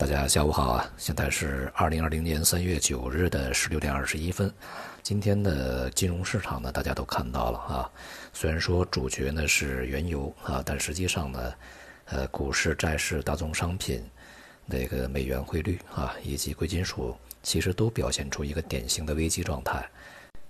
大家下午好啊！现在是二零二零年三月九日的十六点二十一分。今天的金融市场呢，大家都看到了啊。虽然说主角呢是原油啊，但实际上呢，呃，股市、债市、大宗商品、那个美元汇率啊，以及贵金属，其实都表现出一个典型的危机状态。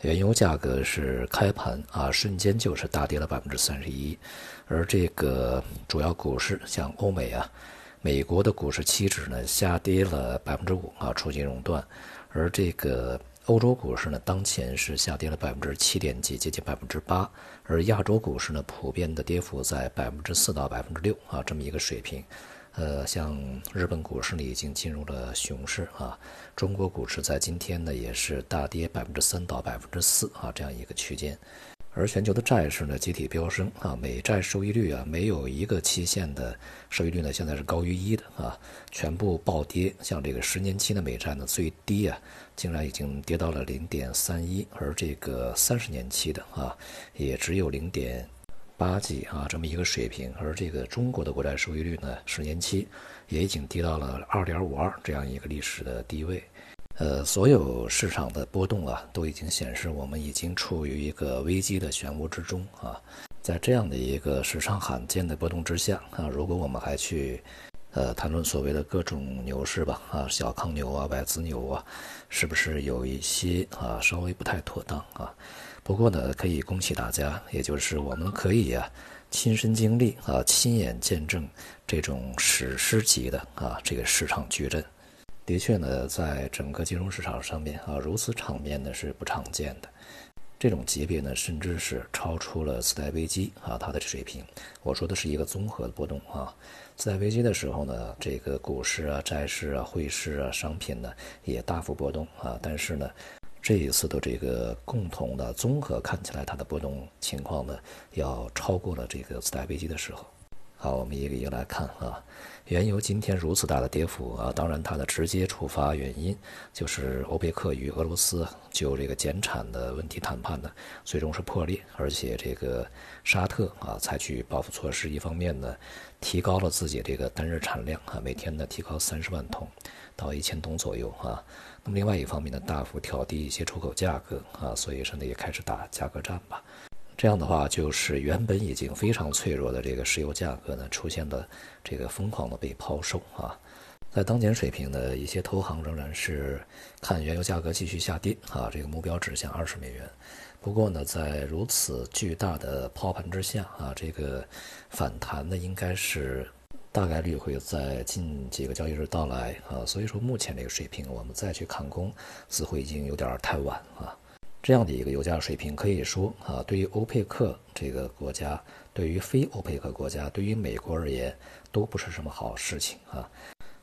原油价格是开盘啊，瞬间就是大跌了百分之三十一，而这个主要股市像欧美啊。美国的股市期指呢下跌了百分之五啊，触及熔断，而这个欧洲股市呢当前是下跌了百分之七点几，接近百分之八，而亚洲股市呢普遍的跌幅在百分之四到百分之六啊这么一个水平，呃，像日本股市呢已经进入了熊市啊，中国股市在今天呢也是大跌百分之三到百分之四啊这样一个区间。而全球的债市呢集体飙升啊，美债收益率啊没有一个期限的收益率呢现在是高于一的啊，全部暴跌。像这个十年期的美债呢最低啊，竟然已经跌到了零点三一，而这个三十年期的啊也只有零点八几啊这么一个水平。而这个中国的国债收益率呢十年期也已经跌到了二点五二这样一个历史的低位。呃，所有市场的波动啊，都已经显示我们已经处于一个危机的漩涡之中啊。在这样的一个史上罕见的波动之下啊，如果我们还去呃谈论所谓的各种牛市吧啊，小康牛啊、外资牛啊，是不是有一些啊稍微不太妥当啊？不过呢，可以恭喜大家，也就是我们可以呀亲身经历啊，亲眼见证这种史诗级的啊这个市场矩阵。的确呢，在整个金融市场上面啊，如此场面呢是不常见的。这种级别呢，甚至是超出了次贷危机啊它的水平。我说的是一个综合的波动啊。次贷危机的时候呢，这个股市啊、债市啊、汇市啊、商品呢也大幅波动啊。但是呢，这一次的这个共同的综合看起来，它的波动情况呢，要超过了这个次贷危机的时候。好，我们一个一个来看啊。原油今天如此大的跌幅啊，当然它的直接触发原因就是欧佩克与俄罗斯就这个减产的问题谈判呢，最终是破裂，而且这个沙特啊采取报复措施，一方面呢提高了自己这个单日产量啊，每天呢提高三十万桶到一千桶左右啊，那么另外一方面呢大幅调低一些出口价格啊，所以说呢也开始打价格战吧。这样的话，就是原本已经非常脆弱的这个石油价格呢，出现了这个疯狂的被抛售啊。在当前水平呢，一些投行仍然是看原油价格继续下跌啊，这个目标指向二十美元。不过呢，在如此巨大的抛盘之下啊，这个反弹呢，应该是大概率会在近几个交易日到来啊。所以说，目前这个水平我们再去看空，似乎已经有点太晚啊。这样的一个油价水平，可以说啊，对于欧佩克这个国家，对于非欧佩克国家，对于美国而言，都不是什么好事情啊。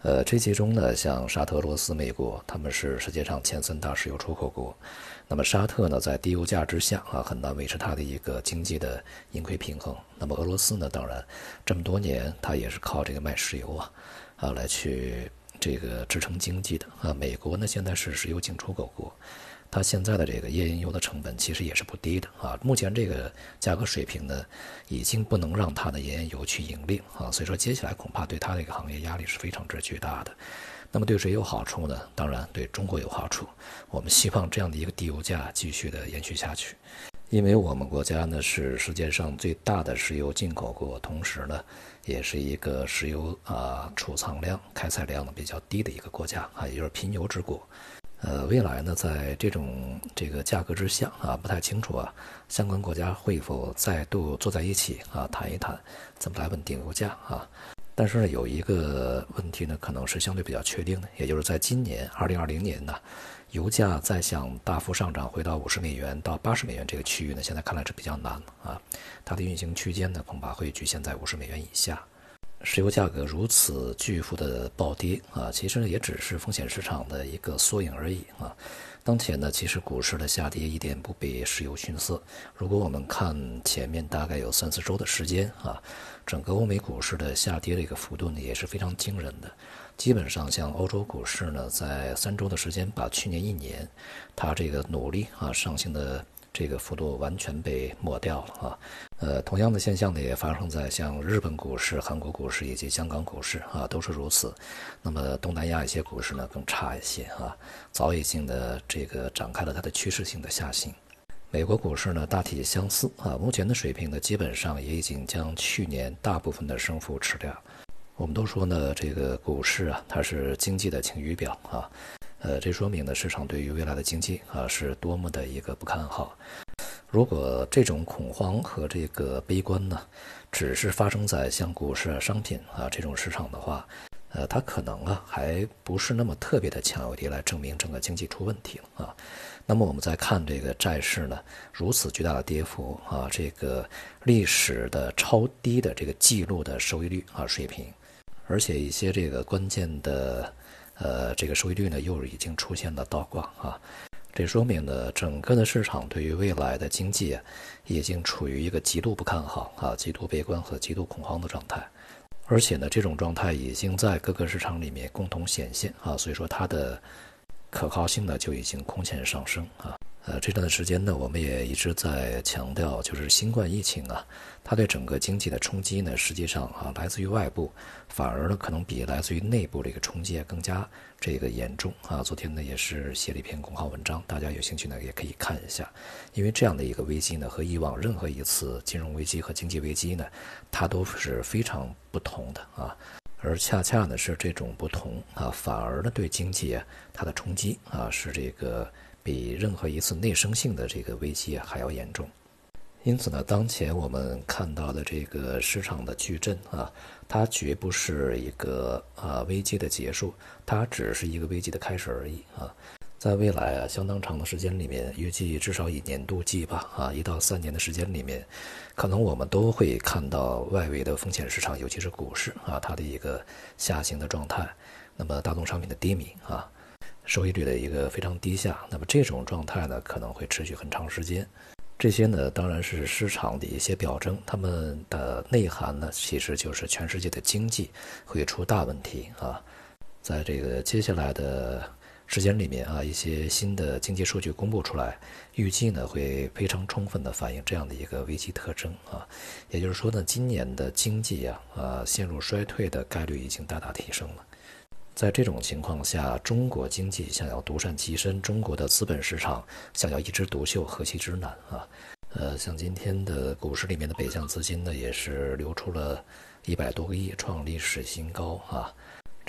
呃，这其中呢，像沙特、俄罗斯、美国，他们是世界上前三大石油出口国。那么沙特呢，在低油价之下啊，很难维持它的一个经济的盈亏平衡。那么俄罗斯呢，当然这么多年，它也是靠这个卖石油啊，啊来去这个支撑经济的啊。美国呢，现在是石油净出口国。它现在的这个页岩油的成本其实也是不低的啊，目前这个价格水平呢，已经不能让它的页岩油去盈利啊，所以说接下来恐怕对它这个行业压力是非常之巨大的。那么对谁有好处呢？当然对中国有好处。我们希望这样的一个低油价继续的延续下去，因为我们国家呢是世界上最大的石油进口国，同时呢也是一个石油啊储藏量、开采量呢比较低的一个国家啊，也就是贫油之国。呃，未来呢，在这种这个价格之下啊，不太清楚啊，相关国家会否再度坐在一起啊，谈一谈怎么来稳定油价啊？但是呢，有一个问题呢，可能是相对比较确定的，也就是在今年二零二零年呢，油价再想大幅上涨回到五十美元到八十美元这个区域呢，现在看来是比较难啊，它的运行区间呢，恐怕会局限在五十美元以下。石油价格如此巨幅的暴跌啊，其实也只是风险市场的一个缩影而已啊。当前呢，其实股市的下跌一点不比石油逊色。如果我们看前面大概有三四周的时间啊，整个欧美股市的下跌的一个幅度呢也是非常惊人的。基本上像欧洲股市呢，在三周的时间把去年一年它这个努力啊上行的这个幅度完全被抹掉了啊。呃，同样的现象呢，也发生在像日本股市、韩国股市以及香港股市啊，都是如此。那么东南亚一些股市呢更差一些啊，早已经的这个展开了它的趋势性的下行。美国股市呢大体相似啊，目前的水平呢基本上也已经将去年大部分的升幅吃掉。我们都说呢，这个股市啊，它是经济的晴雨表啊，呃，这说明呢市场对于未来的经济啊是多么的一个不看好。如果这种恐慌和这个悲观呢，只是发生在像股市啊、商品啊这种市场的话，呃，它可能啊还不是那么特别的强有力来证明整个经济出问题了啊。那么我们再看这个债市呢，如此巨大的跌幅啊，这个历史的超低的这个记录的收益率啊水平，而且一些这个关键的呃这个收益率呢又已经出现了倒挂啊。这说明呢，整个的市场对于未来的经济啊，已经处于一个极度不看好啊、极度悲观和极度恐慌的状态，而且呢，这种状态已经在各个市场里面共同显现啊，所以说它的可靠性呢就已经空前上升啊。呃，这段时间呢，我们也一直在强调，就是新冠疫情啊，它对整个经济的冲击呢，实际上啊，来自于外部，反而呢，可能比来自于内部这个冲击更加这个严重啊。昨天呢，也是写了一篇公号文章，大家有兴趣呢，也可以看一下。因为这样的一个危机呢，和以往任何一次金融危机和经济危机呢，它都是非常不同的啊。而恰恰呢，是这种不同啊，反而呢，对经济啊，它的冲击啊，是这个。比任何一次内生性的这个危机还要严重，因此呢，当前我们看到的这个市场的巨震啊，它绝不是一个啊危机的结束，它只是一个危机的开始而已啊。在未来啊相当长的时间里面，预计至少以年度计吧啊一到三年的时间里面，可能我们都会看到外围的风险市场，尤其是股市啊它的一个下行的状态，那么大宗商品的低迷啊。收益率的一个非常低下，那么这种状态呢可能会持续很长时间。这些呢当然是市场的一些表征，它们的内涵呢其实就是全世界的经济会出大问题啊。在这个接下来的时间里面啊，一些新的经济数据公布出来，预计呢会非常充分的反映这样的一个危机特征啊。也就是说呢，今年的经济啊啊陷入衰退的概率已经大大提升了。在这种情况下，中国经济想要独善其身，中国的资本市场想要一枝独秀，何其之难啊！呃，像今天的股市里面的北向资金呢，也是流出了一百多个亿，创历史新高啊！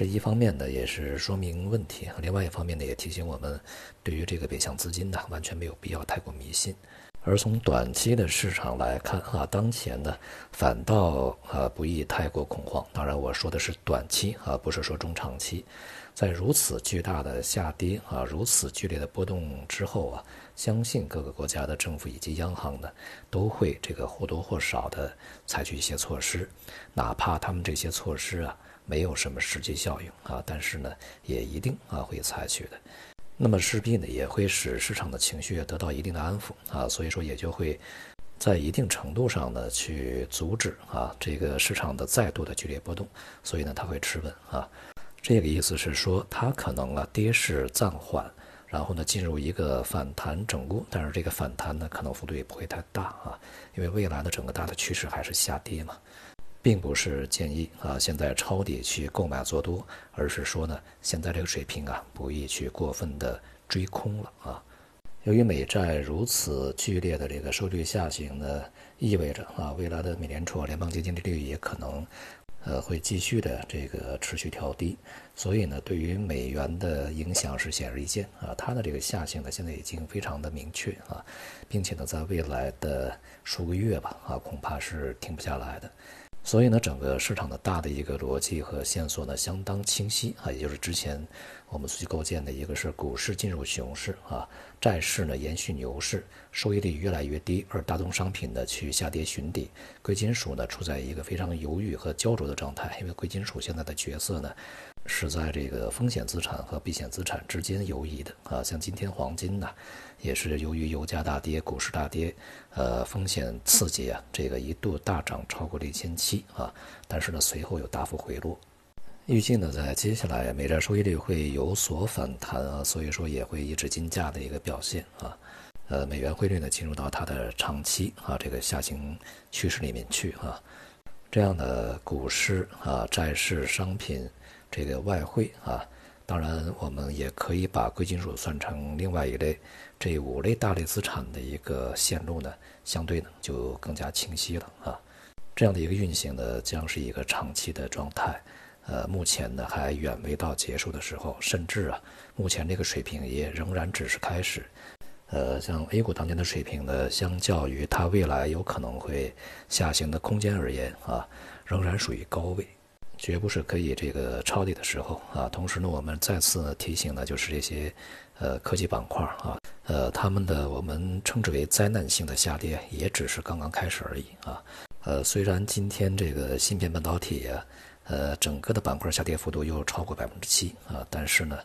这一方面呢，也是说明问题；另外一方面呢，也提醒我们，对于这个北向资金呢，完全没有必要太过迷信。而从短期的市场来看，啊，当前呢，反倒啊不宜太过恐慌。当然，我说的是短期啊，不是说中长期。在如此巨大的下跌啊，如此剧烈的波动之后啊，相信各个国家的政府以及央行呢，都会这个或多或少的采取一些措施，哪怕他们这些措施啊没有什么实际效用啊，但是呢，也一定啊会采取的。那么势必呢也会使市场的情绪得到一定的安抚啊，所以说也就会在一定程度上呢去阻止啊这个市场的再度的剧烈波动，所以呢它会持稳啊，这个意思是说它可能啊跌势暂缓，然后呢进入一个反弹整固，但是这个反弹呢可能幅度也不会太大啊，因为未来的整个大的趋势还是下跌嘛。并不是建议啊，现在抄底去购买做多，而是说呢，现在这个水平啊，不宜去过分的追空了啊。由于美债如此剧烈的这个收益率下行呢，意味着啊，未来的美联储联邦基金利率也可能，呃，会继续的这个持续调低，所以呢，对于美元的影响是显而易见啊，它的这个下行呢，现在已经非常的明确啊，并且呢，在未来的数个月吧啊，恐怕是停不下来的。所以呢，整个市场的大的一个逻辑和线索呢，相当清晰啊，也就是之前我们去构建的一个是股市进入熊市啊，债市呢延续牛市，收益率越来越低，而大宗商品呢去下跌寻底，贵金属呢处在一个非常犹豫和焦灼的状态，因为贵金属现在的角色呢。是在这个风险资产和避险资产之间游移的啊，像今天黄金呢，也是由于油价大跌、股市大跌，呃，风险刺激啊，这个一度大涨超过了一千七啊，但是呢，随后又大幅回落。预计呢，在接下来美债收益率会有所反弹啊，所以说也会抑制金价的一个表现啊。呃，美元汇率呢进入到它的长期啊这个下行趋势里面去啊。这样的股市啊、债市、商品、这个外汇啊，当然我们也可以把贵金属算成另外一类。这五类大类资产的一个线路呢，相对呢就更加清晰了啊。这样的一个运行呢，将是一个长期的状态。呃，目前呢还远未到结束的时候，甚至啊，目前这个水平也仍然只是开始。呃，像 A 股当前的水平呢，相较于它未来有可能会下行的空间而言啊，仍然属于高位，绝不是可以这个抄底的时候啊。同时呢，我们再次提醒的就是这些呃科技板块啊，呃，他们的我们称之为灾难性的下跌，也只是刚刚开始而已啊。呃，虽然今天这个芯片半导体啊，呃，整个的板块下跌幅度又超过百分之七啊，但是呢。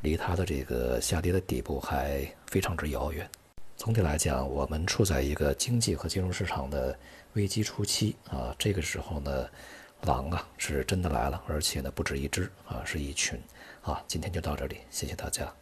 离它的这个下跌的底部还非常之遥远。总体来讲，我们处在一个经济和金融市场的危机初期啊。这个时候呢，狼啊是真的来了，而且呢不止一只啊，是一群。啊，今天就到这里，谢谢大家。